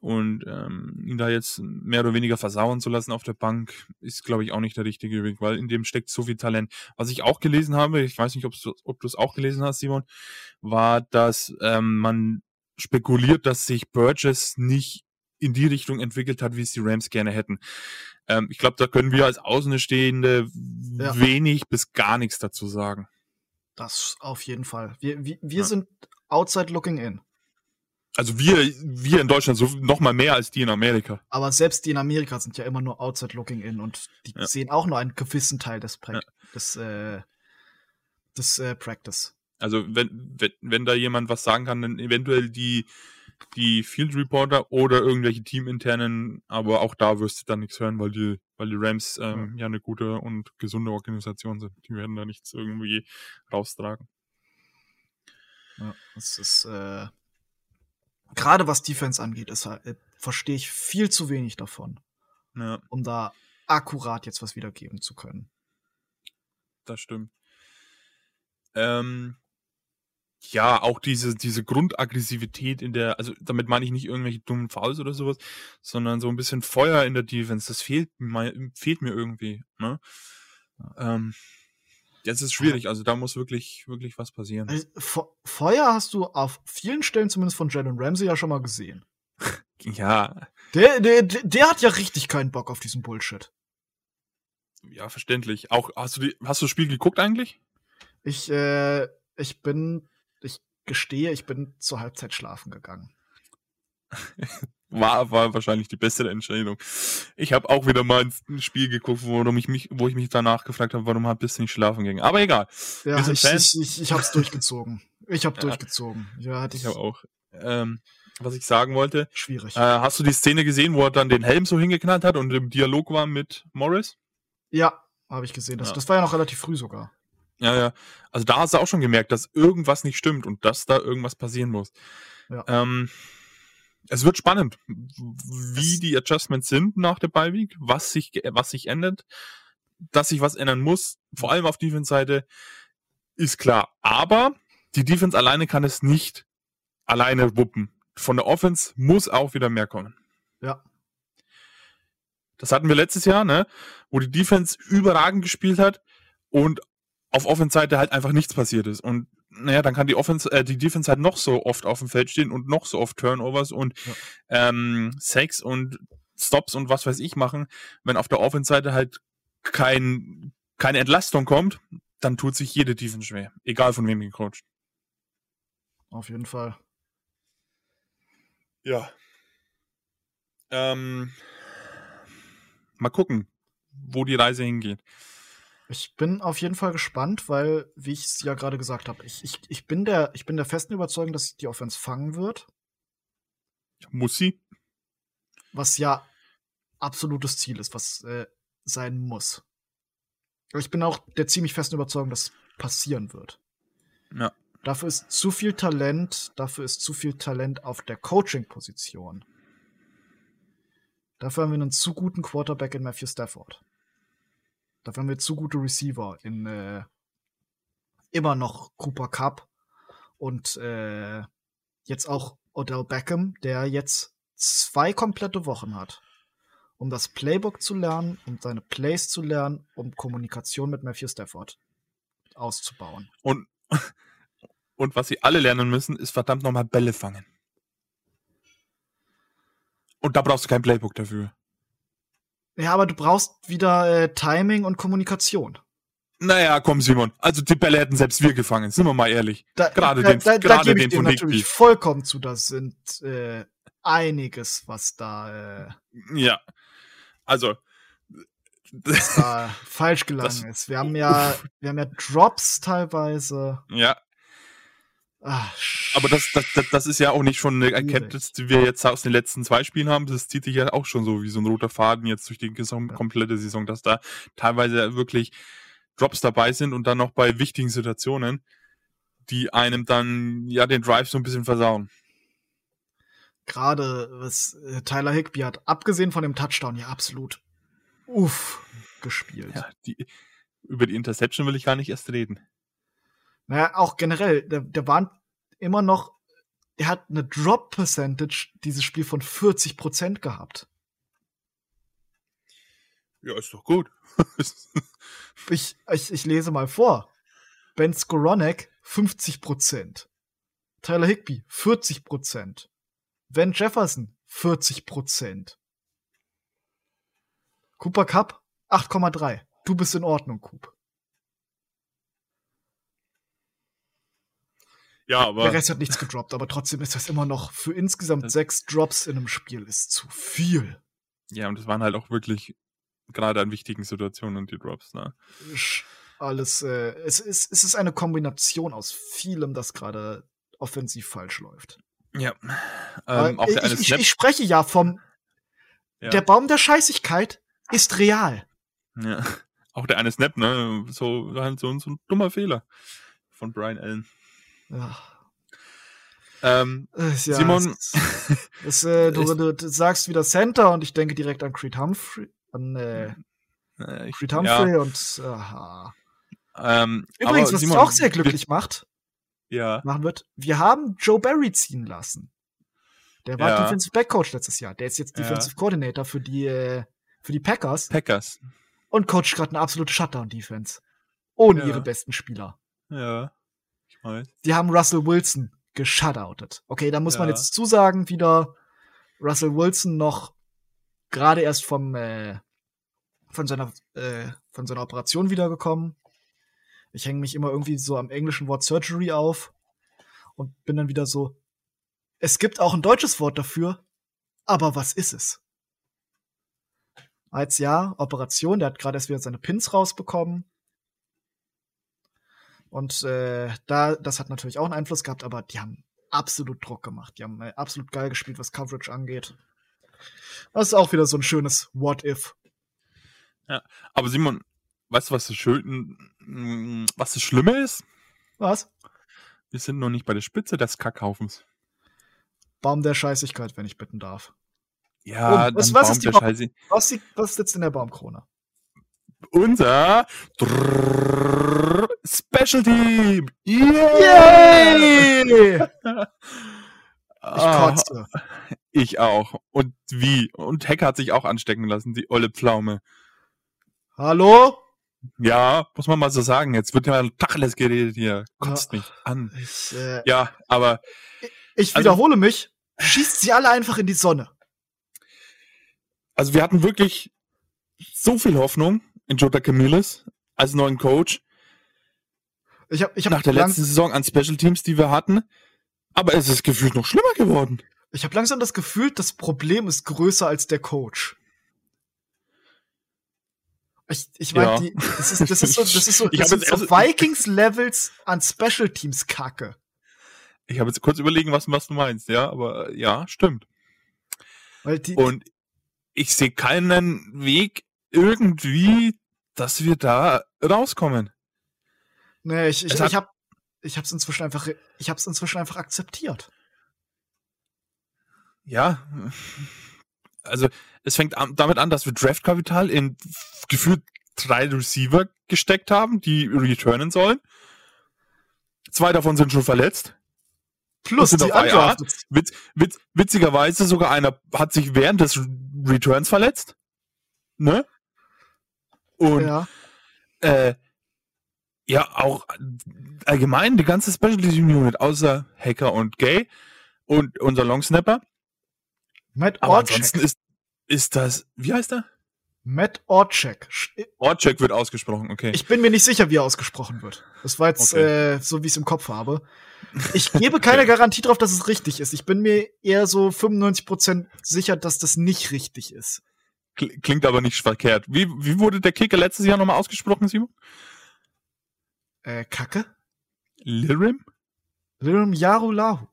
Und ähm, ihn da jetzt mehr oder weniger versauen zu lassen auf der Bank, ist, glaube ich, auch nicht der richtige Weg, weil in dem steckt so viel Talent. Was ich auch gelesen habe, ich weiß nicht, ob du es auch gelesen hast, Simon, war, dass ähm, man spekuliert, dass sich Burgess nicht in die Richtung entwickelt hat, wie es die Rams gerne hätten. Ähm, ich glaube, da können wir als Außenstehende Ja. wenig bis gar nichts dazu sagen. Das auf jeden Fall. Wir, wir, wir Ja. sind outside looking in. Also wir, wir in Deutschland so noch mal mehr als die in Amerika. Aber selbst die in Amerika sind ja immer nur outside looking in und die Ja. sehen auch nur einen gewissen Teil des, pra Ja. des, äh, des äh, Practice. Also wenn, wenn, wenn da jemand was sagen kann, dann eventuell die, die Field Reporter oder irgendwelche teaminternen, aber auch da wirst du dann nichts hören, weil die, weil die Rams ähm, ja. eine gute und gesunde Organisation sind. Die werden da nichts irgendwie raustragen. Ja, das ist äh, gerade was Defense angeht, ist halt, äh, verstehe ich viel zu wenig davon, Ja, um da akkurat jetzt was wiedergeben zu können. das stimmt. Ähm, ja, auch diese, diese Grundaggressivität in der, also damit meine ich nicht irgendwelche dummen Fouls oder sowas, sondern so ein bisschen Feuer in der Defense, das fehlt mir, fehlt mir irgendwie. Ne? Ähm, jetzt ist schwierig, also da muss wirklich, wirklich was passieren. Also, Fe- Feuer hast du auf vielen Stellen zumindest von Jalen Ramsey ja schon mal gesehen. [laughs] Ja, Der, der, der, der hat ja richtig keinen Bock auf diesen Bullshit. ja, verständlich. Auch, hast du die, hast du das Spiel geguckt eigentlich? Ich, äh, ich bin, ich gestehe, ich bin zur Halbzeit schlafen gegangen. [laughs] War, war wahrscheinlich die beste Entscheidung. Ich habe auch wieder mal ein Spiel geguckt, worum ich mich, wo ich mich danach gefragt habe, warum bist du nicht schlafen gegangen. Aber egal. Ja, ich, Fans. ich, ich, ich hab's durchgezogen. Ich hab Ja. durchgezogen. Ja, hatte Ich ich habe auch. Ähm, was ich sagen wollte, schwierig. äh, hast du die Szene gesehen, wo er dann den Helm so hingeknallt hat und im Dialog war mit Morris? ja, habe ich gesehen. Das, Ja. das war ja noch relativ früh sogar. Ja, ja. Also da hast du auch schon gemerkt, dass irgendwas nicht stimmt und dass da irgendwas passieren muss. Ja. Ähm, es wird spannend, wie die Adjustments sind nach der Bye-Week, was sich, was sich ändert, dass sich was ändern muss, vor allem auf Defense-Seite, ist klar. Aber die Defense alleine kann es nicht alleine wuppen. Von der Offense muss auch wieder mehr kommen. Ja. Das hatten wir letztes Jahr, ne? Wo die Defense überragend gespielt hat und auf Offense-Seite halt einfach nichts passiert ist. Und naja, dann kann die Offense, äh, die Defense halt noch so oft auf dem Feld stehen und noch so oft Turnovers und ähm, Sacks und Stops und was weiß ich machen. Wenn auf der Offense-Seite halt kein, keine Entlastung kommt, dann tut sich jede Defense schwer. Egal von wem gecoacht. Auf jeden Fall. Ja. Ähm, mal gucken, wo die Reise hingeht. Ich bin auf jeden Fall gespannt, weil, wie ich es ja gerade gesagt habe, ich, ich, ich, bin der, ich bin der festen Überzeugung, dass die Offense fangen wird, Muss sie? was ja absolutes Ziel ist, was äh, sein muss. Aber ich bin auch der ziemlich festen Überzeugung, dass es passieren wird. Ja. Dafür ist zu viel Talent, dafür ist zu viel Talent auf der Coaching-Position. Dafür haben wir einen zu guten Quarterback in Matthew Stafford. Dafür haben wir zu gute Receiver in äh, immer noch Cooper Cup und äh, jetzt auch Odell Beckham, der jetzt zwei komplette Wochen hat, um das Playbook zu lernen, um seine Plays zu lernen, um Kommunikation mit Matthew Stafford auszubauen. Und, [laughs] und was sie alle lernen müssen, ist verdammt nochmal Bälle fangen. Und da brauchst du kein Playbook dafür. Ja, aber du brauchst wieder äh, Timing und Kommunikation. Naja, komm, Simon. Also die Bälle hätten selbst wir gefangen, sind wir mal ehrlich. Da, Gerade da, den- da, da gerade ich den von natürlich Higby. vollkommen zu. Das sind äh, einiges, was da, äh, Ja. Also. da [laughs] falsch gelangen ist. Wir haben [laughs] ja, wir haben ja Drops teilweise. ja, Ah, aber das, das, das, das ist ja auch nicht schon eine. Erkenntnis, die wir jetzt aus den letzten zwei Spielen haben. Das zieht sich ja auch schon so wie so ein roter Faden jetzt durch die gesamte, Ja. komplette Saison, dass da teilweise wirklich Drops dabei sind und dann noch bei wichtigen Situationen, die einem dann ja den Drive so ein bisschen versauen. gerade was äh, Tyler Higby hat, abgesehen von dem Touchdown, ja absolut uff gespielt. Ja, die, über die Interception will ich gar nicht erst reden. Naja, auch generell, der, der war immer noch, er hat eine Drop Percentage dieses Spiel von 40% gehabt. Ja, ist doch gut. [laughs] Ich, ich, ich lese mal vor. Ben Skoronek 50%. Tyler Higby 40%. Van Jefferson 40 Prozent. Cooper Cup 8,3. Du bist in Ordnung, Coop. Ja, aber. Der Rest hat nichts gedroppt, aber trotzdem ist das immer noch für insgesamt sechs Drops in einem Spiel ist zu viel. Ja, und das waren halt auch wirklich gerade an wichtigen Situationen die Drops, ne? Alles, äh, es, ist, es ist eine Kombination aus vielem, das gerade offensiv falsch läuft. Ja. Ähm, auch der ich, ich, ich, spreche ja vom ja. Der Baum der Scheißigkeit ist real. Ja. [laughs] Auch der eine Snap, ne? So, so, so ein dummer Fehler von Brian Allen. Ja. Ähm, ja, Simon. Das, das, [laughs] äh, du, [laughs] du, du, sagst wieder Center und ich denke direkt an Creed Humphrey. An äh, äh Creed Humphrey ja. und aha. Ähm, Übrigens, was Simon, mich auch sehr glücklich macht, ja. machen wird, wir haben Joe Barry ziehen lassen. Der war ja. Defensive Backcoach letztes Jahr. Der ist jetzt Defensive Coordinator für die, äh, für die Packers. Packers. Und coacht gerade eine absolute Shutdown-Defense. Ohne ihre besten Spieler. Ja. Ich weiß. Die haben Russell Wilson geshutoutet. Okay, da muss man jetzt zusagen, wieder Russell Wilson noch gerade erst vom, äh, von seiner, äh, von seiner Operation wiedergekommen. Ich hänge mich immer irgendwie so am englischen Wort Surgery auf und bin dann wieder so, es gibt auch ein deutsches Wort dafür, aber was ist es? Als ja, Operation, der hat gerade erst wieder seine Pins rausbekommen. Und äh, da, das hat natürlich auch einen Einfluss gehabt, aber die haben absolut Druck gemacht. Die haben äh, absolut geil gespielt, was Coverage angeht. Das ist auch wieder so ein schönes What if. Ja, aber Simon, weißt du, was das schön, mm, was das Schlimme ist? Was? Wir sind noch nicht bei der Spitze des Kackhaufens. Baum der Scheißigkeit, wenn ich bitten darf. Ja, oh, was, was, ist die Scheiße. Was, was sitzt in der Baumkrone? Unser Special Team! Yay! Ich kotze. Ich auch. Und wie? Und Hacker hat sich auch anstecken lassen, die olle Pflaume. Hallo? Ja, muss man mal so sagen. Jetzt wird ja Tacheles geredet hier. Kotzt ja, mich an. Ich, äh, ja, aber. Ich also, wiederhole mich. Schießt sie alle einfach in die Sonne. Also wir hatten wirklich so viel Hoffnung in Jota Camillus als neuen Coach. Ich hab, ich hab Nach der letzten Saison an Special Teams, die wir hatten. Aber es ist gefühlt noch schlimmer geworden. Ich habe langsam das Gefühl, das Problem ist größer als der Coach. Ich, ich meine, ja. Die, das, ist, das ist so, das ist so, [laughs] das ist so Vikings-Levels an Special Teams Kacke. Ich habe jetzt kurz überlegen, was, was du meinst, ja, aber ja, stimmt. Weil die, Und ich sehe keinen Weg irgendwie, dass wir da rauskommen. Nee, ich, ich, ich habe ich hab's inzwischen einfach, ich hab's inzwischen einfach akzeptiert. Ja, also es fängt damit an, dass wir Draftkapital in gefühlt drei Receiver gesteckt haben, die returnen sollen. Zwei davon sind schon verletzt. Plus die witz, witz, witzigerweise sogar einer hat sich während des Returns verletzt. Ne? Und ja, äh, ja auch allgemein die ganze Special Team Unit, außer Hacker und Gay und unser Long Snapper. Matt Aber ansonsten ist, ist das, wie heißt er? Matt Orchek. Orchek wird ausgesprochen, okay. Ich bin mir nicht sicher, wie er ausgesprochen wird. Das war jetzt okay. äh, so, wie ich es im Kopf habe. [laughs] Ich gebe keine Garantie darauf, dass es richtig ist. Ich bin mir eher so 95% sicher, dass das nicht richtig ist. Klingt aber nicht verkehrt. Wie, wie wurde der Kicker letztes Jahr nochmal ausgesprochen, Simon? Äh, Kacke? Lirim? Lirim Yarulahu.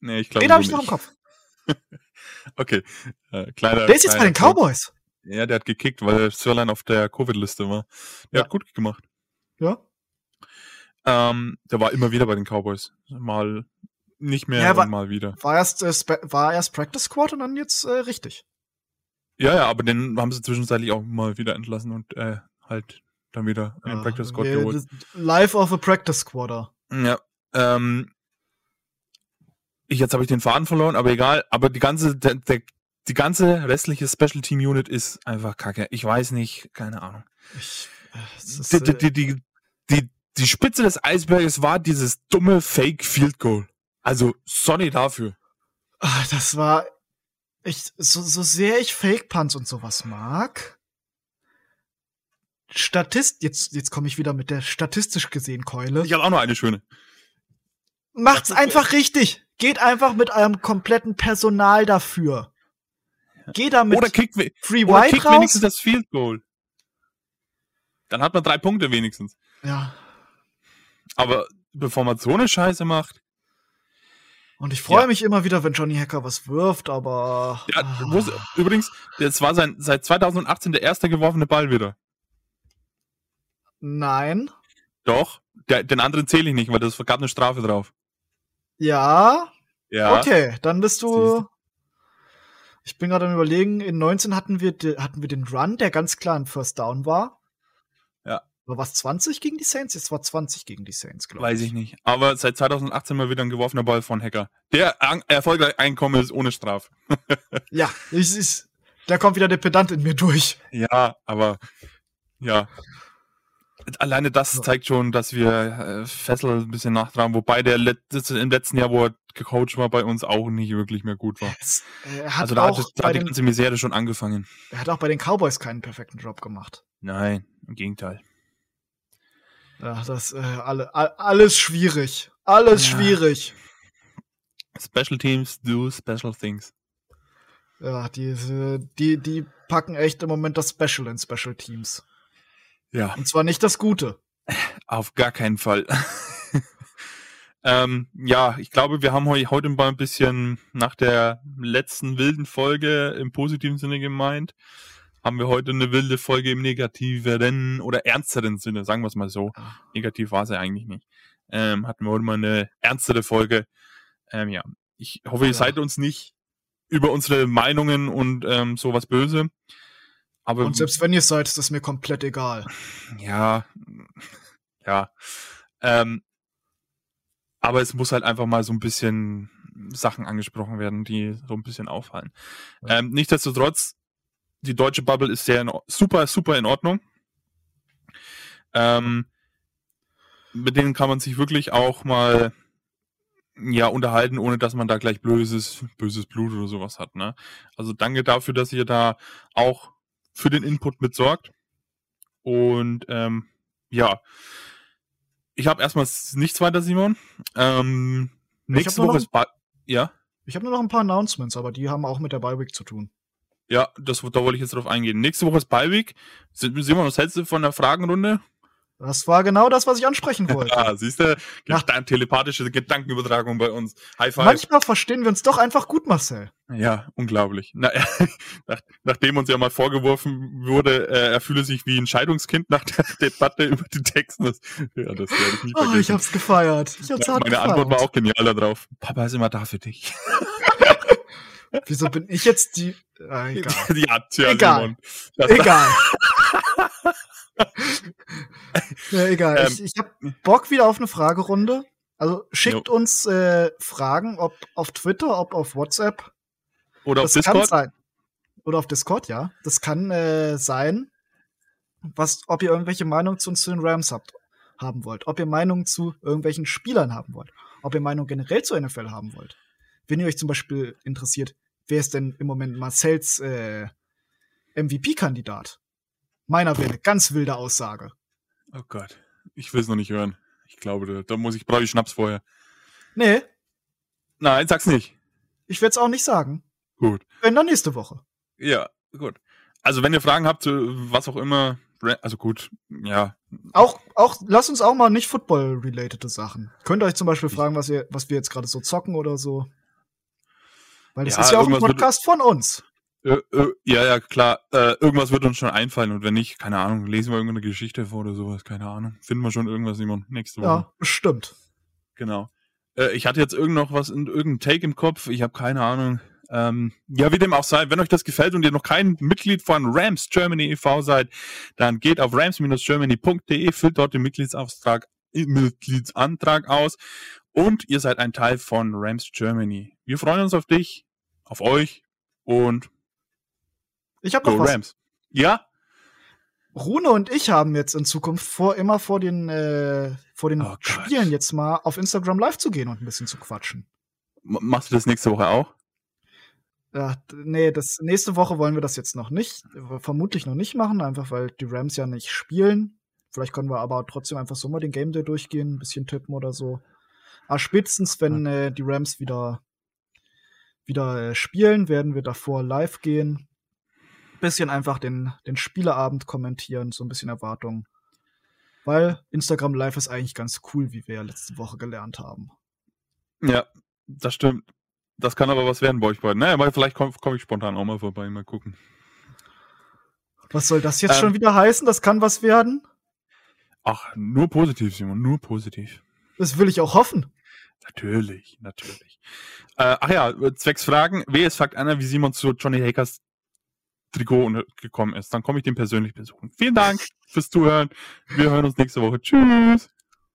Nee, ich glaube Den habe ich noch im Kopf. [laughs] okay. Äh, kleiner, der ist jetzt bei den Cowboys. Ja, der hat gekickt, weil Sirlein auf der Covid-Liste war. Der ja. hat gut gemacht. Ja. Ähm, der war immer wieder bei den Cowboys. Mal nicht mehr ja, war, mal wieder. War erst, äh, war erst Practice Squad und dann jetzt äh, richtig. Ja, ja, aber den haben sie zwischenzeitlich auch mal wieder entlassen und äh, halt dann wieder in ja, Practice Squad geholt. Life of a Practice Squader. Ja. Ähm, ich, jetzt habe ich den Faden verloren, aber egal. Aber die ganze, der, der, die ganze restliche Special Team Unit ist einfach kacke. Ich weiß nicht, keine Ahnung. Ich, ist, die, die, die, die, die, die Spitze des Eisberges war dieses dumme Fake Field Goal. Also, sorry dafür. Ah, das war, ich, so, so sehr ich Fake Punts und sowas mag, Statist, jetzt, jetzt komme ich wieder mit der statistisch gesehen Keule. Ich habe auch noch eine schöne. Macht's einfach richtig. Geht einfach mit eurem kompletten Personal dafür. Geht damit Oder kickt, we- Free oder White kickt raus. wenigstens das Field Goal. Dann hat man drei Punkte wenigstens. Ja. Aber bevor man so eine Scheiße macht, Und ich freue Ja. mich immer wieder, wenn Johnny Hacker was wirft, aber. Ja, ist, übrigens, das war sein, seit 2018 der erste geworfene Ball wieder. Nein. Doch, der, den anderen zähle ich nicht, weil das gab eine Strafe drauf. Ja. Ja. Okay, dann bist Siehst du. Ich bin gerade am überlegen, in 19 hatten wir, hatten wir den Run, der ganz klar ein First Down war. Oder was 20 gegen die Saints? Jetzt war 20 gegen die Saints, glaube ich. Weiß ich nicht. Aber seit 2018 mal wieder ein geworfener Ball von Hacker. Der erfolgreich Einkommen ist ohne Strafe. [laughs] Ja, ich, ich, da kommt wieder der Pedant in mir durch. Ja, aber ja. Alleine das zeigt schon, dass wir äh, Fessel ein bisschen nachtragen, wobei der Let im letzten Jahr, wo er gecoacht war, bei uns auch nicht wirklich mehr gut war. Es, er hat Also da hat, es- da hat die ganze Misere schon angefangen. er hat auch bei den Cowboys keinen perfekten Job gemacht. Nein, im Gegenteil. Ja, das äh, alle, all, alles schwierig. Alles Ja. schwierig. Special Teams do special things. Ja, die, die, die packen echt im Moment das Special in Special Teams. Ja, Und zwar nicht das Gute. auf gar keinen Fall. [laughs] ähm, ja, ich glaube, wir haben heu heute mal ein bisschen nach der letzten wilden Folge im positiven Sinne gemeint. Haben wir heute eine wilde Folge im negativeren oder ernsteren Sinne, sagen wir es mal so. Ah. Negativ war sie eigentlich nicht. Ähm, hatten wir heute mal eine ernstere Folge. Ähm, ja, ich hoffe, ihr Ja. seid uns nicht über unsere Meinungen und ähm, sowas böse. Aber Und selbst wenn ihr seid, ist das mir komplett egal. [laughs] ja, ja. Ähm, aber es muss halt einfach mal so ein bisschen Sachen angesprochen werden, die so ein bisschen auffallen. Ja. Ähm, nichtsdestotrotz, die deutsche Bubble ist sehr in, super, super in Ordnung. Ähm, mit denen kann man sich wirklich auch mal ja unterhalten, ohne dass man da gleich böses, böses Blut oder sowas hat. Ne? Also danke dafür, dass ihr da auch für den Input mitsorgt. Und ähm, ja, ich habe erstmal nichts weiter, Simon. Ähm, nächste Woche ist ba ja, Ich habe nur noch ein paar Announcements, aber die haben auch mit der Bye-Week zu tun. Ja, das da wollte ich jetzt drauf eingehen. Nächste Woche ist Beiweg. Simon, was hältst du von der Fragenrunde? Das war genau das, was ich ansprechen [laughs] wollte. Ah, siehst du, Nach- Gedan telepathische Gedankenübertragung bei uns. High five. Manchmal verstehen wir uns doch einfach gut, Marcel. Ja, unglaublich. Na, [laughs] nach, nachdem uns ja mal vorgeworfen wurde, äh, er fühle sich wie ein Scheidungskind nach der [laughs] Debatte über die Texten. Das, ja, das werde ich nie Oh, vergessen. ich hab's gefeiert. Ich hab's Ja, hart meine gefeiert. Antwort war auch genial darauf. Papa ist immer da für dich. Wieso bin ich jetzt die. Ah, [laughs] egal. ja, tja, Egal. Egal. [laughs] ja, egal. Ähm, ich ich hab Bock wieder auf eine Fragerunde. Also schickt uns äh, Fragen, ob auf Twitter, ob auf WhatsApp. Oder auf das kann Discord. sein. Oder auf Discord, ja. Das kann äh, sein, was, ob ihr irgendwelche Meinungen zu uns zu den Rams habt, haben wollt. Ob ihr Meinungen zu irgendwelchen Spielern haben wollt. Ob ihr Meinungen generell zur NFL haben wollt. Wenn ihr euch zum Beispiel interessiert, wer ist denn im Moment Marcells äh, MVP-Kandidat? Meiner eine ganz wilde Aussage. Oh Gott. Ich will es noch nicht hören. Ich glaube, da, da muss ich, brauche ich Schnaps vorher. Nee, Nein, sag's nicht. ich werde es auch nicht sagen. Gut. Wenn dann nächste Woche. Ja, gut. Also wenn ihr Fragen habt, was auch immer, also gut, ja. Auch, auch, lasst uns auch mal nicht Football-relatede Sachen. Könnt ihr euch zum Beispiel fragen, was, ihr, was wir jetzt gerade so zocken oder so. Weil das Ja, ist ja auch ein irgendwas wird- Podcast von uns. Äh, äh, ja, ja, klar. Äh, irgendwas wird uns schon einfallen und wenn nicht, keine Ahnung, lesen wir irgendeine Geschichte vor oder sowas, keine Ahnung. Finden wir schon irgendwas, Simon, nächste Woche. Ja, bestimmt. Genau. Äh, ich hatte jetzt irgend noch was in irgendeinem Take im Kopf. Ich habe keine Ahnung. Ähm, ja, wie dem auch sei, wenn euch das gefällt und ihr noch kein Mitglied von Rams Germany e.V. seid, dann geht auf rams-germany.de, füllt dort den Mitgliedsantrag aus und ihr seid ein Teil von Rams Germany. Wir freuen uns auf dich, auf euch und Ich habe noch was. Rams. Ja? Rune und ich haben jetzt in Zukunft vor, immer vor den, äh, vor den Oh Gott. Spielen jetzt mal auf Instagram live zu gehen und ein bisschen zu quatschen. M machst du das nächste Woche auch? Ja, nee, das nächste Woche wollen wir das jetzt noch nicht, vermutlich noch nicht machen, einfach weil die Rams ja nicht spielen. Vielleicht können wir aber trotzdem einfach so mal den Game Day durchgehen, ein bisschen tippen oder so. Aber spätestens, wenn äh, die Rams wieder, wieder äh, spielen, werden wir davor live gehen. Bisschen einfach den, den Spieleabend kommentieren, so ein bisschen Erwartungen. Weil Instagram Live ist eigentlich ganz cool, wie wir ja letzte Woche gelernt haben. Ja, das stimmt. Das kann aber was werden bei euch beiden. Naja, aber vielleicht komme komm ich spontan auch mal vorbei, mal gucken. Was soll das jetzt ähm, schon wieder heißen? Das kann was werden? Ach, nur positiv, Simon, nur positiv. Das will ich auch hoffen. Natürlich, natürlich. Äh, ach ja, zwecks Fragen, wer ist fragt einer, wie Simon zu Johnny Hakers Trikot gekommen ist. Dann komme ich den persönlich besuchen. Vielen Dank fürs Zuhören. Wir hören uns nächste Woche. Tschüss.